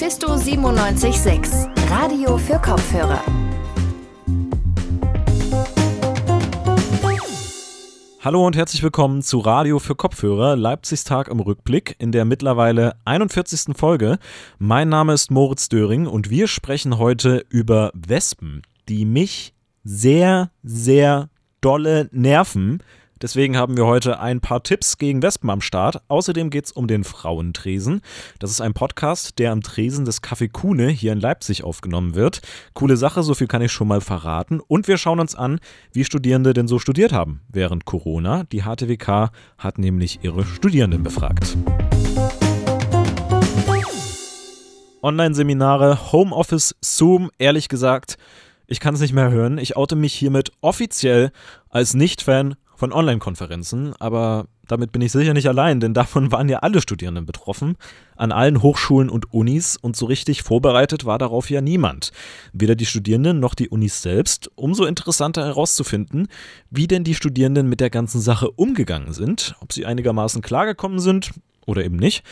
Mephisto 976, Radio für Kopfhörer. Hallo und herzlich willkommen zu Radio für Kopfhörer, Leipzigs Tag im Rückblick in der mittlerweile 41. Folge. Mein Name ist Moritz Döring und wir sprechen heute über Wespen, die mich sehr, sehr dolle nerven. Deswegen haben wir heute ein paar Tipps gegen Wespen am Start. Außerdem geht es um den Frauentresen. Das ist ein Podcast, der am Tresen des Café Kuhne hier in Leipzig aufgenommen wird. Coole Sache, so viel kann ich schon mal verraten. Und wir schauen uns an, wie Studierende denn so studiert haben während Corona. Die HTWK hat nämlich ihre Studierenden befragt. Online-Seminare, Homeoffice, Zoom, ehrlich gesagt, ich kann es nicht mehr hören. Ich oute mich hiermit offiziell als Nicht-Fan von Online-Konferenzen, aber damit bin ich sicher nicht allein, denn davon waren ja alle Studierenden betroffen, an allen Hochschulen und Unis und so richtig vorbereitet war darauf ja niemand. Weder die Studierenden noch die Unis selbst. Umso interessanter herauszufinden, wie denn die Studierenden mit der ganzen Sache umgegangen sind, ob sie einigermaßen klargekommen sind oder eben nicht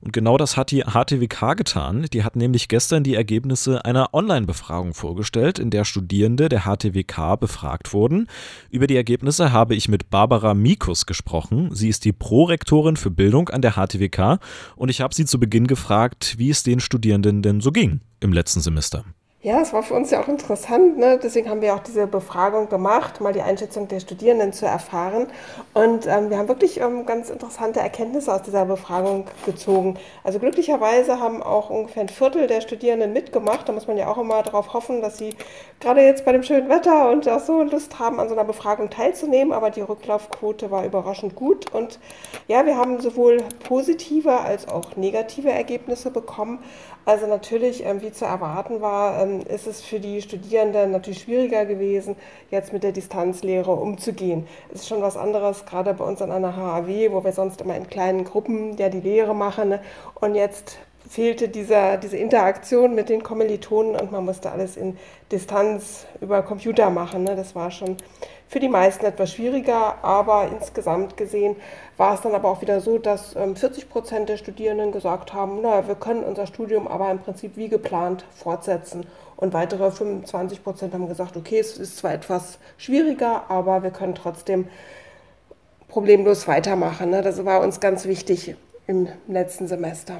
und genau das hat die HTWK getan. Die hat nämlich gestern die Ergebnisse einer Online-Befragung vorgestellt, in der Studierende der HTWK befragt wurden. Über die Ergebnisse habe ich mit Barbara Mikus gesprochen. Sie ist die Prorektorin für Bildung an der HTWK und ich habe sie zu Beginn gefragt, wie es den Studierenden denn so ging im letzten Semester. Ja, es war für uns ja auch interessant. Ne? Deswegen haben wir auch diese Befragung gemacht, mal die Einschätzung der Studierenden zu erfahren. Und ähm, wir haben wirklich ähm, ganz interessante Erkenntnisse aus dieser Befragung gezogen. Also glücklicherweise haben auch ungefähr ein Viertel der Studierenden mitgemacht. Da muss man ja auch immer darauf hoffen, dass sie gerade jetzt bei dem schönen Wetter und auch so Lust haben, an so einer Befragung teilzunehmen. Aber die Rücklaufquote war überraschend gut. Und ja, wir haben sowohl positive als auch negative Ergebnisse bekommen. Also natürlich, ähm, wie zu erwarten war, ähm, ist es für die Studierenden natürlich schwieriger gewesen, jetzt mit der Distanzlehre umzugehen. Es ist schon was anderes, gerade bei uns an einer HAW, wo wir sonst immer in kleinen Gruppen ja die Lehre machen. Ne? Und jetzt fehlte dieser, diese Interaktion mit den Kommilitonen und man musste alles in Distanz über Computer machen. Ne? Das war schon für die meisten etwas schwieriger, aber insgesamt gesehen war es dann aber auch wieder so, dass 40 ähm, Prozent der Studierenden gesagt haben, naja, wir können unser Studium aber im Prinzip wie geplant fortsetzen. Und weitere 25 Prozent haben gesagt, okay, es ist zwar etwas schwieriger, aber wir können trotzdem problemlos weitermachen. Ne? Das war uns ganz wichtig im letzten Semester.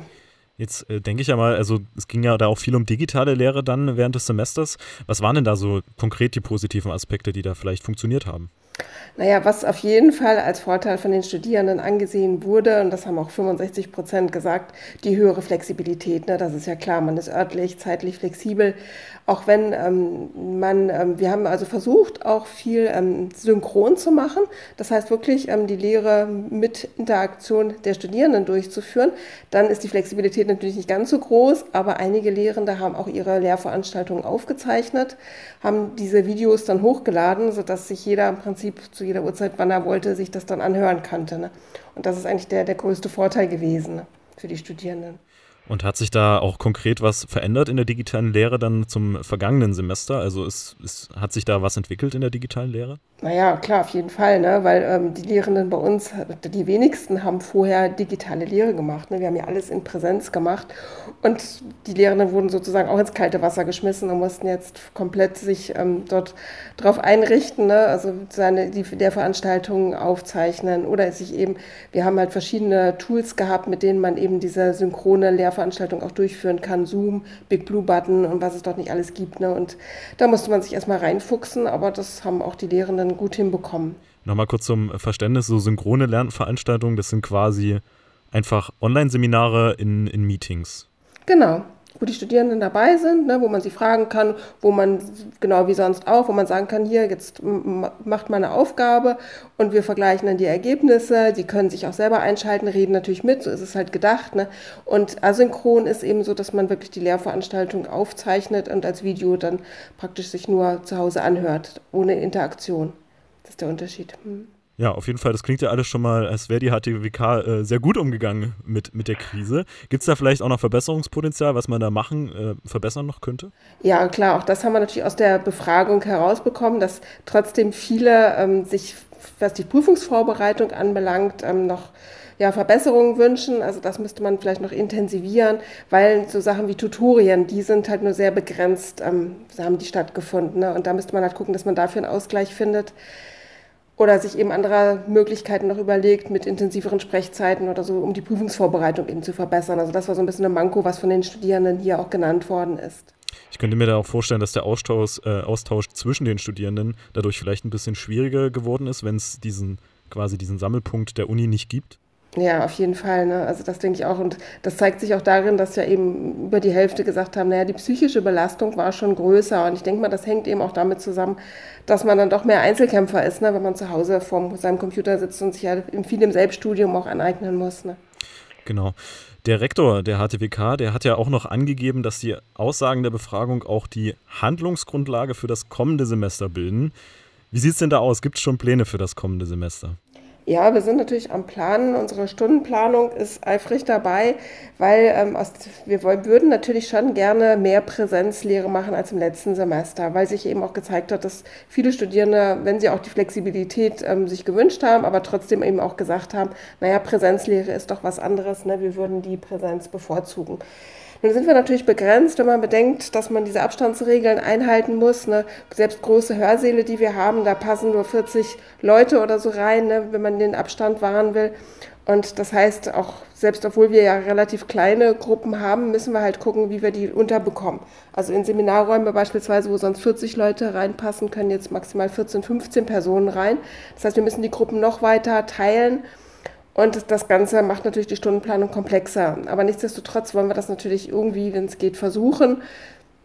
Jetzt äh, denke ich ja mal, also es ging ja da auch viel um digitale Lehre dann während des Semesters. Was waren denn da so konkret die positiven Aspekte, die da vielleicht funktioniert haben? Naja, was auf jeden Fall als Vorteil von den Studierenden angesehen wurde, und das haben auch 65 Prozent gesagt, die höhere Flexibilität. Ne? Das ist ja klar, man ist örtlich, zeitlich flexibel. Auch wenn ähm, man, ähm, wir haben also versucht, auch viel ähm, synchron zu machen. Das heißt wirklich, ähm, die Lehre mit Interaktion der Studierenden durchzuführen. Dann ist die Flexibilität natürlich nicht ganz so groß, aber einige Lehrende haben auch ihre Lehrveranstaltungen aufgezeichnet, haben diese Videos dann hochgeladen, sodass sich jeder im Prinzip zu jeder Uhrzeit, wann er wollte, sich das dann anhören konnte. Ne? Und das ist eigentlich der, der größte Vorteil gewesen ne? für die Studierenden. Und hat sich da auch konkret was verändert in der digitalen Lehre dann zum vergangenen Semester? Also ist, ist, hat sich da was entwickelt in der digitalen Lehre? Naja, klar, auf jeden Fall, ne? weil ähm, die Lehrenden bei uns, die wenigsten haben vorher digitale Lehre gemacht. Ne? Wir haben ja alles in Präsenz gemacht und die Lehrenden wurden sozusagen auch ins kalte Wasser geschmissen und mussten jetzt komplett sich ähm, dort drauf einrichten, ne? also seine, die, der Veranstaltungen aufzeichnen oder sich eben, wir haben halt verschiedene Tools gehabt, mit denen man eben diese synchrone Lehrveranstaltung auch durchführen kann, Zoom, Big Blue Button und was es dort nicht alles gibt. Ne? Und da musste man sich erstmal reinfuchsen, aber das haben auch die Lehrenden gut hinbekommen. Nochmal kurz zum Verständnis, so synchrone Lernveranstaltungen, das sind quasi einfach Online-Seminare in, in Meetings. Genau, wo die Studierenden dabei sind, ne, wo man sie fragen kann, wo man, genau wie sonst auch, wo man sagen kann, hier, jetzt macht mal eine Aufgabe und wir vergleichen dann die Ergebnisse, die können sich auch selber einschalten, reden natürlich mit, so ist es halt gedacht. Ne? Und asynchron ist eben so, dass man wirklich die Lehrveranstaltung aufzeichnet und als Video dann praktisch sich nur zu Hause anhört, ohne Interaktion. Das ist der Unterschied. Hm. Ja, auf jeden Fall, das klingt ja alles schon mal, als wäre die HTWK äh, sehr gut umgegangen mit, mit der Krise. Gibt es da vielleicht auch noch Verbesserungspotenzial, was man da machen, äh, verbessern noch könnte? Ja, klar, auch das haben wir natürlich aus der Befragung herausbekommen, dass trotzdem viele ähm, sich, was die Prüfungsvorbereitung anbelangt, ähm, noch ja, Verbesserungen wünschen. Also das müsste man vielleicht noch intensivieren, weil so Sachen wie Tutorien, die sind halt nur sehr begrenzt, ähm, haben die stattgefunden. Ne? Und da müsste man halt gucken, dass man dafür einen Ausgleich findet. Oder sich eben andere Möglichkeiten noch überlegt, mit intensiveren Sprechzeiten oder so, um die Prüfungsvorbereitung eben zu verbessern. Also das war so ein bisschen ein Manko, was von den Studierenden hier auch genannt worden ist. Ich könnte mir da auch vorstellen, dass der Austausch, äh, Austausch zwischen den Studierenden dadurch vielleicht ein bisschen schwieriger geworden ist, wenn es diesen quasi diesen Sammelpunkt der Uni nicht gibt. Ja, auf jeden Fall. Ne? Also das denke ich auch. Und das zeigt sich auch darin, dass ja eben über die Hälfte gesagt haben, naja, die psychische Belastung war schon größer. Und ich denke mal, das hängt eben auch damit zusammen, dass man dann doch mehr Einzelkämpfer ist, ne? wenn man zu Hause vor seinem Computer sitzt und sich ja viel im Selbststudium auch aneignen muss. Ne? Genau. Der Rektor der HTWK, der hat ja auch noch angegeben, dass die Aussagen der Befragung auch die Handlungsgrundlage für das kommende Semester bilden. Wie sieht es denn da aus? Gibt es schon Pläne für das kommende Semester? Ja, wir sind natürlich am Planen. Unsere Stundenplanung ist eifrig dabei, weil ähm, aus, wir wollen, würden natürlich schon gerne mehr Präsenzlehre machen als im letzten Semester, weil sich eben auch gezeigt hat, dass viele Studierende, wenn sie auch die Flexibilität ähm, sich gewünscht haben, aber trotzdem eben auch gesagt haben, naja, Präsenzlehre ist doch was anderes, ne? wir würden die Präsenz bevorzugen. Nun sind wir natürlich begrenzt, wenn man bedenkt, dass man diese Abstandsregeln einhalten muss. Ne? Selbst große Hörsäle, die wir haben, da passen nur 40 Leute oder so rein, ne? wenn man den Abstand wahren will. Und das heißt, auch selbst obwohl wir ja relativ kleine Gruppen haben, müssen wir halt gucken, wie wir die unterbekommen. Also in Seminarräume beispielsweise, wo sonst 40 Leute reinpassen, können jetzt maximal 14, 15 Personen rein. Das heißt, wir müssen die Gruppen noch weiter teilen. Und das Ganze macht natürlich die Stundenplanung komplexer. Aber nichtsdestotrotz wollen wir das natürlich irgendwie, wenn es geht, versuchen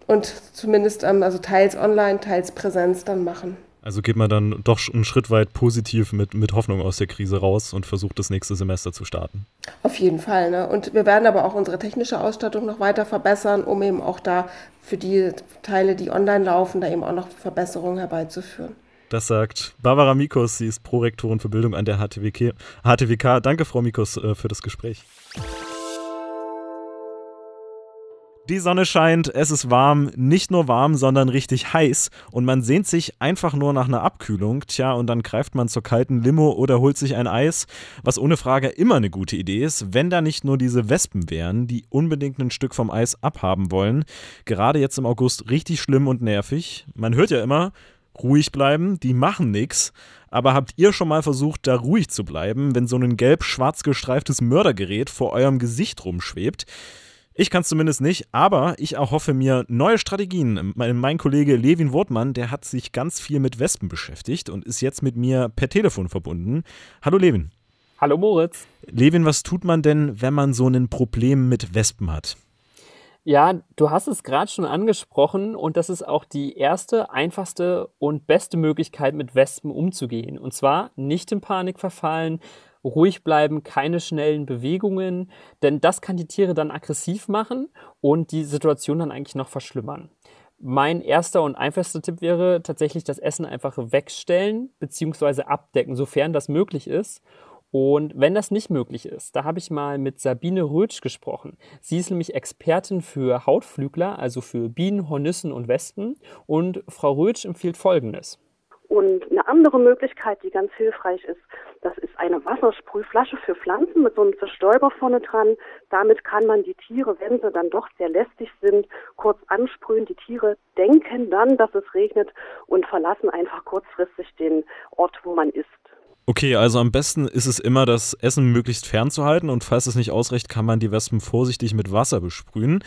und zumindest ähm, also teils online, teils Präsenz dann machen. Also geht man dann doch einen Schritt weit positiv mit, mit Hoffnung aus der Krise raus und versucht das nächste Semester zu starten. Auf jeden Fall. Ne? Und wir werden aber auch unsere technische Ausstattung noch weiter verbessern, um eben auch da für die Teile, die online laufen, da eben auch noch Verbesserungen herbeizuführen. Das sagt Barbara Mikos, sie ist Prorektorin für Bildung an der HTWK. HTWK. Danke, Frau Mikos, äh, für das Gespräch. Die Sonne scheint, es ist warm, nicht nur warm, sondern richtig heiß und man sehnt sich einfach nur nach einer Abkühlung. Tja, und dann greift man zur kalten Limo oder holt sich ein Eis, was ohne Frage immer eine gute Idee ist, wenn da nicht nur diese Wespen wären, die unbedingt ein Stück vom Eis abhaben wollen. Gerade jetzt im August richtig schlimm und nervig. Man hört ja immer, ruhig bleiben, die machen nichts. Aber habt ihr schon mal versucht, da ruhig zu bleiben, wenn so ein gelb-schwarz gestreiftes Mördergerät vor eurem Gesicht rumschwebt? Ich kann es zumindest nicht, aber ich erhoffe mir neue Strategien. Mein, mein, Kollege Levin Wortmann, der hat sich ganz viel mit Wespen beschäftigt und ist jetzt mit mir per Telefon verbunden. Hallo Levin. Hallo Moritz. Levin, was tut man denn, wenn man so ein Problem mit Wespen hat? Ja, du hast es gerade schon angesprochen und das ist auch die erste, einfachste und beste Möglichkeit, mit Wespen umzugehen. Und zwar nicht in Panik verfallen, ruhig bleiben, keine schnellen Bewegungen, denn das kann die Tiere dann aggressiv machen und die Situation dann eigentlich noch verschlimmern. Mein erster und einfachster Tipp wäre tatsächlich das Essen einfach wegstellen bzw. abdecken, sofern das möglich ist. Und wenn das nicht möglich ist, da habe ich mal mit Sabine Rötsch gesprochen. Sie ist nämlich Expertin für Hautflügler, also für Bienen, Hornissen und Wespen. Und Frau Rötsch empfiehlt Folgendes. Und eine andere Möglichkeit, die ganz hilfreich ist, das ist eine Wassersprühflasche für Pflanzen mit so einem Zerstäuber vorne dran. Damit kann man die Tiere, wenn sie dann doch sehr lästig sind, kurz ansprühen. Die Tiere denken dann, dass es regnet und verlassen einfach kurzfristig den Ort, wo man ist. Okay, also am besten ist es immer, das Essen möglichst fernzuhalten und falls es nicht ausreicht, kann man die Wespen vorsichtig mit Wasser besprühen.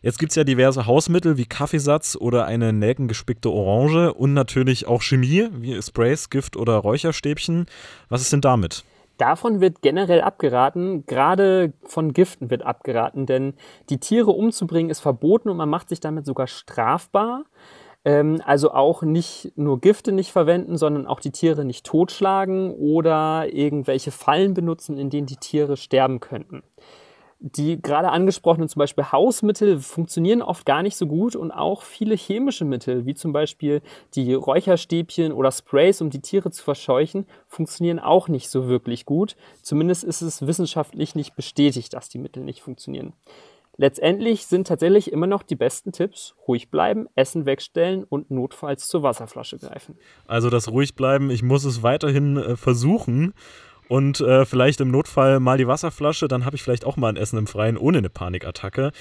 Jetzt gibt es ja diverse Hausmittel wie Kaffeesatz oder eine nelkengespickte Orange und natürlich auch Chemie wie Sprays, Gift oder Räucherstäbchen. Was ist denn damit? Davon wird generell abgeraten, gerade von Giften wird abgeraten, denn die Tiere umzubringen ist verboten und man macht sich damit sogar strafbar. Ähm, also auch nicht nur Gifte nicht verwenden, sondern auch die Tiere nicht totschlagen oder irgendwelche Fallen benutzen, in denen die Tiere sterben könnten. Die gerade angesprochenen zum Beispiel Hausmittel funktionieren oft gar nicht so gut und auch viele chemische Mittel, wie zum Beispiel die Räucherstäbchen oder Sprays, um die Tiere zu verscheuchen, funktionieren auch nicht so wirklich gut. Zumindest ist es wissenschaftlich nicht bestätigt, dass die Mittel nicht funktionieren. Letztendlich sind tatsächlich immer noch die besten Tipps ruhig bleiben, Essen wegstellen und notfalls zur Wasserflasche greifen. Also das ruhig bleiben, ich muss es weiterhin äh, versuchen. und äh, vielleicht im Notfall mal die Wasserflasche, dann habe ich vielleicht auch mal ein Essen im Freien ohne eine Panikattacke.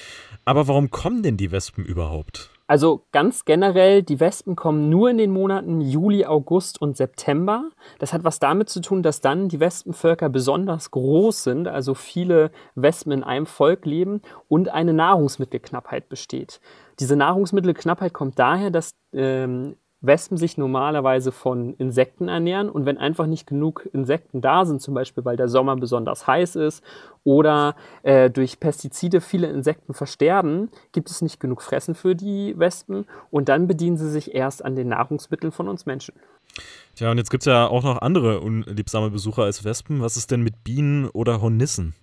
Aber warum kommen denn die Wespen überhaupt? Also ganz generell, die Wespen kommen nur in den Monaten Juli, August und September. Das hat was damit zu tun, dass dann die Wespenvölker besonders groß sind, also viele Wespen in einem Volk leben und eine Nahrungsmittelknappheit besteht. Diese Nahrungsmittelknappheit kommt daher, dass ähm, Wespen sich normalerweise von Insekten ernähren und wenn einfach nicht genug Insekten da sind, zum Beispiel weil der Sommer besonders heiß ist oder äh, durch Pestizide viele Insekten versterben, gibt es nicht genug Fressen für die Wespen und dann bedienen sie sich erst an den Nahrungsmitteln von uns Menschen. Tja, und jetzt gibt es ja auch noch andere unliebsame Besucher als Wespen. Was ist denn mit Bienen oder Hornissen?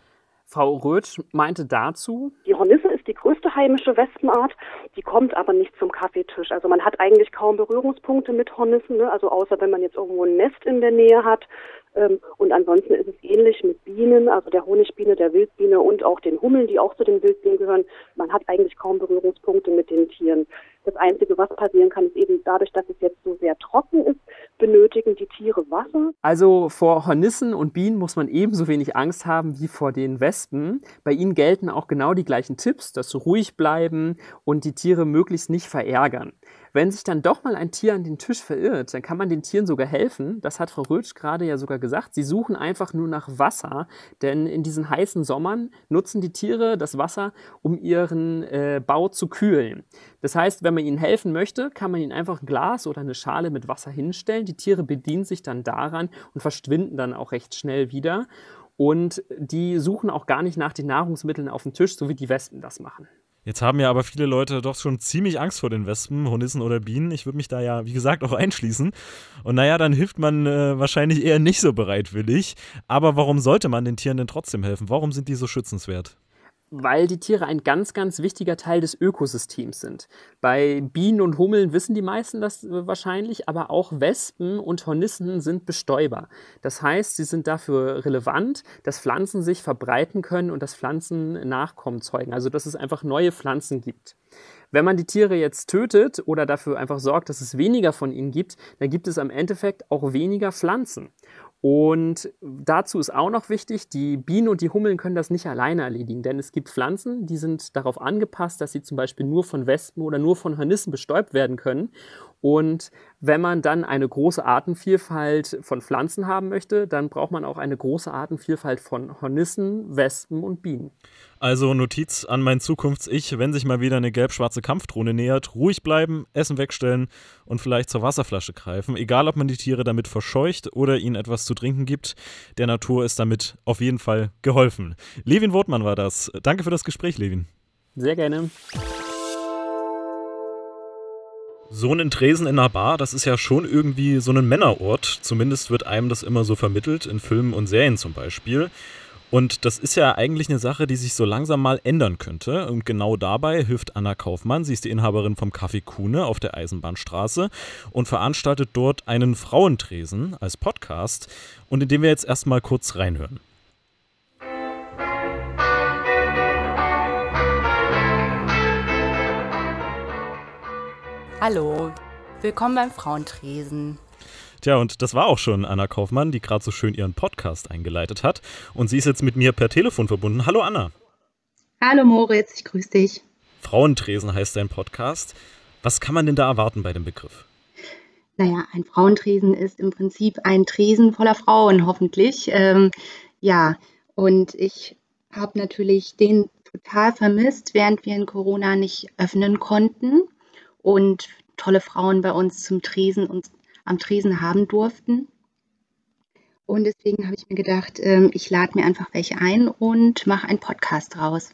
Frau Röth meinte dazu, die Hornisse ist die größte heimische Wespenart, die kommt aber nicht zum Kaffeetisch. Also man hat eigentlich kaum Berührungspunkte mit Hornissen, ne? also außer wenn man jetzt irgendwo ein Nest in der Nähe hat. Ähm, und ansonsten ist es ähnlich mit Bienen, also der Honigbiene, der Wildbiene und auch den Hummeln, die auch zu den Wildbienen gehören. Man hat eigentlich kaum Berührungspunkte mit den Tieren. Das Einzige, was passieren kann, ist eben dadurch, dass es jetzt so sehr trocken ist, benötigen die Tiere Wasser. Also vor Hornissen und Bienen muss man ebenso wenig Angst haben wie vor den Wespen. Bei ihnen gelten auch genau die gleichen Tipps, dass sie ruhig bleiben und die Tiere möglichst nicht verärgern. Wenn sich dann doch mal ein Tier an den Tisch verirrt, dann kann man den Tieren sogar helfen. Das hat Frau Rötsch gerade ja sogar gesagt. Sie suchen einfach nur nach Wasser, denn in diesen heißen Sommern nutzen die Tiere das Wasser, um ihren äh, Bau zu kühlen. Das heißt, wenn man ihnen helfen möchte, kann man ihnen einfach ein Glas oder eine Schale mit Wasser hinstellen. Die Tiere bedienen sich dann daran und verschwinden dann auch recht schnell wieder. Und die suchen auch gar nicht nach den Nahrungsmitteln auf dem Tisch, so wie die Wespen das machen. Jetzt haben ja aber viele Leute doch schon ziemlich Angst vor den Wespen, Hornissen oder Bienen. Ich würde mich da ja, wie gesagt, auch einschließen. Und naja, dann hilft man äh, wahrscheinlich eher nicht so bereitwillig. Aber warum sollte man den Tieren denn trotzdem helfen? Warum sind die so schützenswert? Weil die Tiere ein ganz, ganz wichtiger Teil des Ökosystems sind. Bei Bienen und Hummeln wissen die meisten das äh, wahrscheinlich, aber auch Wespen und Hornissen sind Bestäuber. Das heißt, sie sind dafür relevant, dass Pflanzen sich verbreiten können und dass Pflanzen Nachkommen zeugen. Also dass es einfach neue Pflanzen gibt. Wenn man die Tiere jetzt tötet oder dafür einfach sorgt, dass es weniger von ihnen gibt, dann gibt es am Endeffekt auch weniger Pflanzen. Und dazu ist auch noch wichtig, die Bienen und die Hummeln können das nicht alleine erledigen, denn es gibt Pflanzen, die sind darauf angepasst, dass sie zum Beispiel nur von Wespen oder nur von Hornissen bestäubt werden können. Und wenn man dann eine große Artenvielfalt von Pflanzen haben möchte, dann braucht man auch eine große Artenvielfalt von Hornissen, Wespen und Bienen. Also Notiz an mein Zukunfts-Ich, wenn sich mal wieder eine gelb-schwarze Kampfdrohne nähert, ruhig bleiben, Essen wegstellen und vielleicht zur Wasserflasche greifen. Egal, ob man die Tiere damit verscheucht oder ihnen etwas zu trinken gibt, der Natur ist damit auf jeden Fall geholfen. Levin Wortmann war das. Danke für das Gespräch, Levin. Sehr gerne. So ein Tresen in einer Bar, das ist ja schon irgendwie so ein Männerort. Zumindest wird einem das immer so vermittelt, in Filmen und Serien zum Beispiel. Und das ist ja eigentlich eine Sache, die sich so langsam mal ändern könnte. Und genau dabei hilft Anna Kaufmann. Sie ist die Inhaberin vom Café Kuhne auf der Eisenbahnstraße und veranstaltet dort einen Frauentresen als Podcast. Und in dem wir jetzt erstmal kurz reinhören. Hallo, willkommen beim Frauentresen. Tja, und das war auch schon Anna Kaufmann, die gerade so schön ihren Podcast eingeleitet hat. Und sie ist jetzt mit mir per Telefon verbunden. Hallo Anna. Hallo Moritz, ich grüße dich. Frauentresen heißt dein Podcast. Was kann man denn da erwarten bei dem Begriff? Naja, ein Frauentresen ist im Prinzip ein Tresen voller Frauen, hoffentlich. Ähm, ja, und ich habe natürlich den total vermisst, während wir in Corona nicht öffnen konnten und tolle Frauen bei uns zum Tresen und am Tresen haben durften. Und deswegen habe ich mir gedacht, ähm, ich lade mir einfach welche ein und mache einen Podcast draus.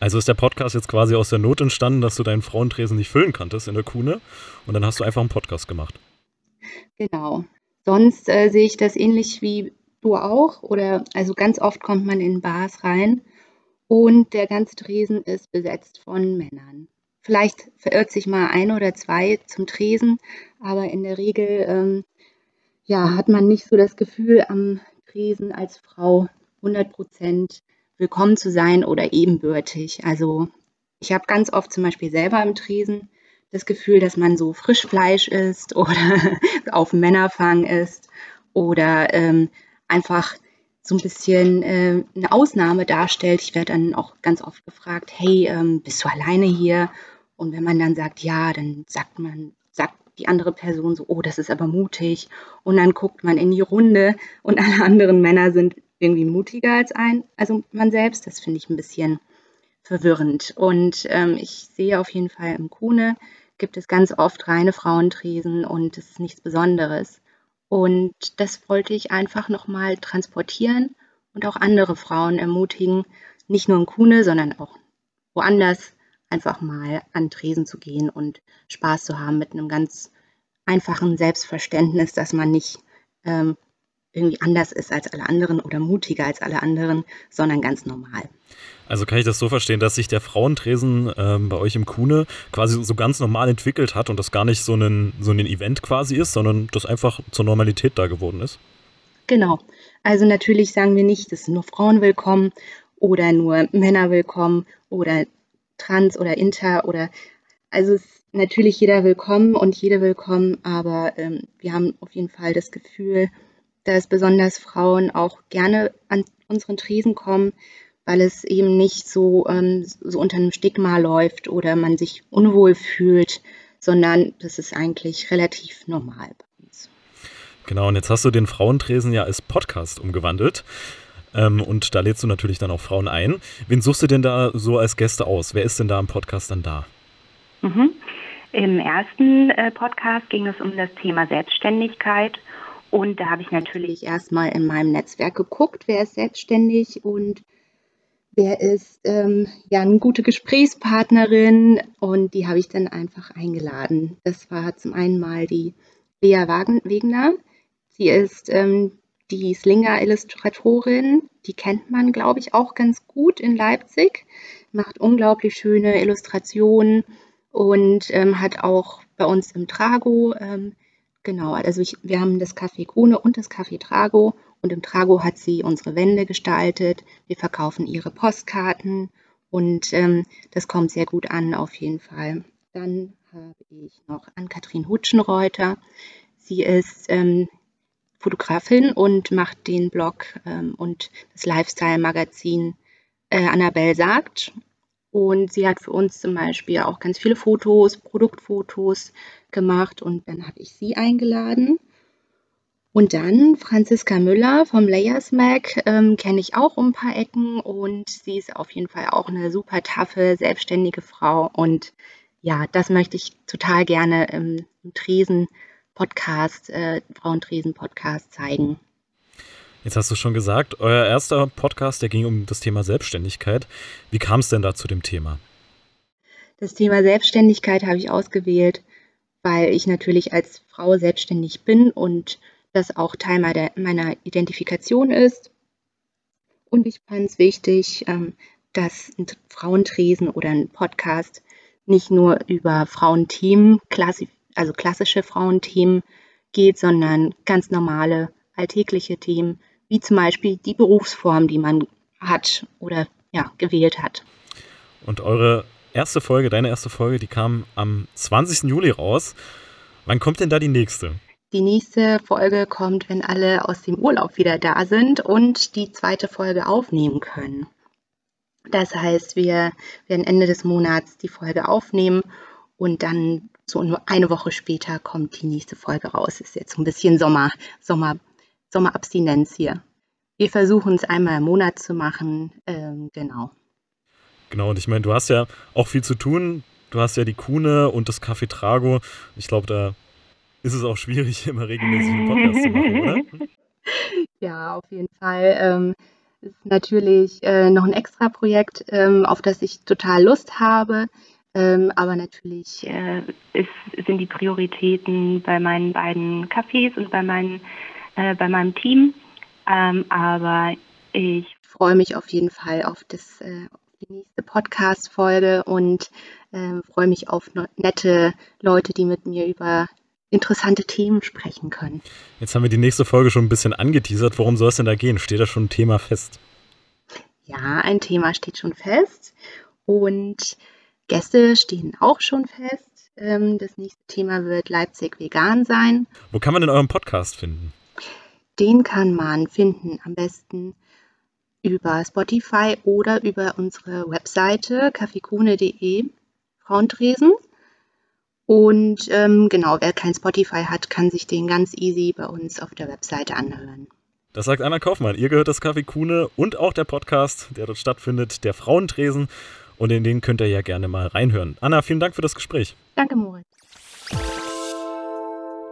Also ist der Podcast jetzt quasi aus der Not entstanden, dass du deinen Frauentresen nicht füllen konntest in der Kuhne und dann hast du einfach einen Podcast gemacht. Genau. Sonst äh, sehe ich das ähnlich wie du auch oder also ganz oft kommt man in Bars rein und der ganze Tresen ist besetzt von Männern. Vielleicht verirrt sich mal ein oder zwei zum Tresen, aber in der Regel ähm, ja, hat man nicht so das Gefühl, am Tresen als Frau 100 Prozent willkommen zu sein oder ebenbürtig. Also ich habe ganz oft zum Beispiel selber im Tresen das Gefühl, dass man so Frischfleisch isst oder auf Männerfang ist oder ähm, einfach so ein bisschen äh, eine Ausnahme darstellt. Ich werde dann auch ganz oft gefragt, hey, ähm, bist du alleine hier? Und wenn man dann sagt, ja, dann sagt man, sagt die andere Person so, oh, das ist aber mutig. Und dann guckt man in die Runde und alle anderen Männer sind irgendwie mutiger als ein, also man selbst. Das finde ich ein bisschen verwirrend. Und ähm, ich sehe auf jeden Fall im Kuhne gibt es ganz oft reine Frauentresen und es ist nichts Besonderes. Und das wollte ich einfach nochmal transportieren und auch andere Frauen ermutigen, nicht nur in Kuhne, sondern auch woanders einfach mal an Tresen zu gehen und Spaß zu haben mit einem ganz einfachen Selbstverständnis, dass man nicht ähm, irgendwie anders ist als alle anderen oder mutiger als alle anderen, sondern ganz normal. Also kann ich das so verstehen, dass sich der Frauentresen ähm, bei euch im Kuhne quasi so ganz normal entwickelt hat und das gar nicht so ein, so ein Event quasi ist, sondern das einfach zur Normalität da geworden ist? Genau. Also natürlich sagen wir nicht, es sind nur Frauen willkommen oder nur Männer willkommen oder trans oder inter oder also ist natürlich jeder willkommen und jede willkommen, aber ähm, wir haben auf jeden Fall das Gefühl, dass besonders Frauen auch gerne an unseren Tresen kommen, weil es eben nicht so, ähm, so unter einem Stigma läuft oder man sich unwohl fühlt, sondern das ist eigentlich relativ normal bei uns. Genau, und jetzt hast du den Frauentresen ja als Podcast umgewandelt. Ähm, und da lädst du natürlich dann auch Frauen ein. Wen suchst du denn da so als Gäste aus? Wer ist denn da im Podcast dann da? Mhm. Im ersten äh, Podcast ging es um das Thema Selbstständigkeit und da habe ich natürlich erstmal in meinem Netzwerk geguckt, wer ist selbstständig und wer ist ähm, ja eine gute Gesprächspartnerin und die habe ich dann einfach eingeladen. Das war zum einen mal die Lea Wegener. Sie ist ähm, die Slinger-Illustratorin, die kennt man, glaube ich, auch ganz gut in Leipzig, macht unglaublich schöne Illustrationen und ähm, hat auch bei uns im Trago ähm, Genau, also ich, wir haben das Café Kuhne und das Café Trago und im Trago hat sie unsere Wände gestaltet. Wir verkaufen ihre Postkarten und ähm, das kommt sehr gut an auf jeden Fall. Dann habe ich noch Ann-Kathrin Hutschenreuter. Sie ist ähm, Fotografin und macht den Blog ähm, und das Lifestyle-Magazin äh, Annabelle sagt. Und sie hat für uns zum Beispiel auch ganz viele Fotos, Produktfotos gemacht und dann habe ich sie eingeladen. Und dann Franziska Müller vom Layers Mag ähm, kenne ich auch um ein paar Ecken und sie ist auf jeden Fall auch eine super taffe, selbstständige Frau. Und ja, das möchte ich total gerne im, im Tresen-Podcast, äh, Frauentresen-Podcast zeigen. Jetzt hast du schon gesagt, euer erster Podcast, der ging um das Thema Selbstständigkeit. Wie kam es denn da zu dem Thema? Das Thema Selbstständigkeit habe ich ausgewählt, weil ich natürlich als Frau selbstständig bin und das auch Teil meiner Identifikation ist. Und ich fand es wichtig, ähm, dass ein Frauentresen oder ein Podcast nicht nur über Frauenthemen, also klassische Frauenthemen geht, sondern ganz normale alltägliche Themen, wie zum Beispiel die Berufsform, die man hat oder ja, gewählt hat. Und eure erste Folge, deine erste Folge, die kam am 20. Juli raus. Wann kommt denn da die nächste? Die nächste Folge kommt, wenn alle aus dem Urlaub wieder da sind und die zweite Folge aufnehmen können. Das heißt, wir werden Ende des Monats die Folge aufnehmen und dann so nur eine Woche später kommt die nächste Folge raus. Ist jetzt so ein bisschen Sommer, Sommer Sommerabstinenz hier. Wir versuchen es einmal im Monat zu machen, ähm, genau. Genau, und ich meine, du hast ja auch viel zu tun. Du hast ja die Kuhne und das Café Trago. Ich glaube, da ist es auch schwierig, immer regelmäßig einen Podcast zu machen, oder? Ja, auf jeden Fall. Ähm, ist natürlich äh, noch ein extra Projekt, ähm, auf das ich total Lust habe. Ähm, aber natürlich äh, ist, sind die Prioritäten bei meinen beiden Cafés und bei meinen äh, bei meinem Team. Ähm, aber ich freue mich auf jeden Fall auf, das, äh, auf die nächste Podcast-Folge und äh, freue mich auf nette Leute, die mit mir über interessante Themen sprechen können. Jetzt haben wir die nächste Folge schon ein bisschen angeteasert. Worum soll es denn da gehen? Steht da schon ein Thema fest? Ja, ein Thema steht schon fest und Gäste stehen auch schon fest. Ähm, das nächste Thema wird Leipzig vegan sein. Wo kann man denn euren Podcast finden? Den kann man finden am besten über Spotify oder über unsere Webseite kaffeekune.de Frauentresen. Und ähm, genau, wer kein Spotify hat, kann sich den ganz easy bei uns auf der Webseite anhören. Das sagt Anna Kaufmann. Ihr gehört das Kaffee Kuhne und auch der Podcast, der dort stattfindet, der Frauentresen. Und in den könnt ihr ja gerne mal reinhören. Anna, vielen Dank für das Gespräch. Danke, Moritz.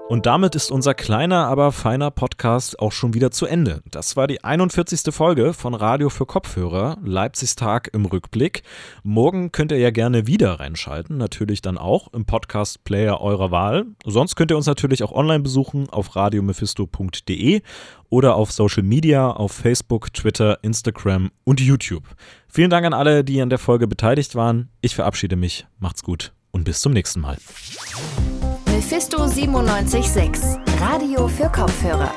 Und damit ist unser kleiner, aber feiner Podcast auch schon wieder zu Ende. Das war die 41. Folge von Radio für Kopfhörer, Leipzigs Tag im Rückblick. Morgen könnt ihr ja gerne wieder reinschalten, natürlich dann auch im Podcast-Player eurer Wahl. Sonst könnt ihr uns natürlich auch online besuchen auf radiomephisto.de oder auf Social Media, auf Facebook, Twitter, Instagram und YouTube. Vielen Dank an alle, die an der Folge beteiligt waren. Ich verabschiede mich. Macht's gut und bis zum nächsten Mal. Mephisto 976, Radio für Kopfhörer.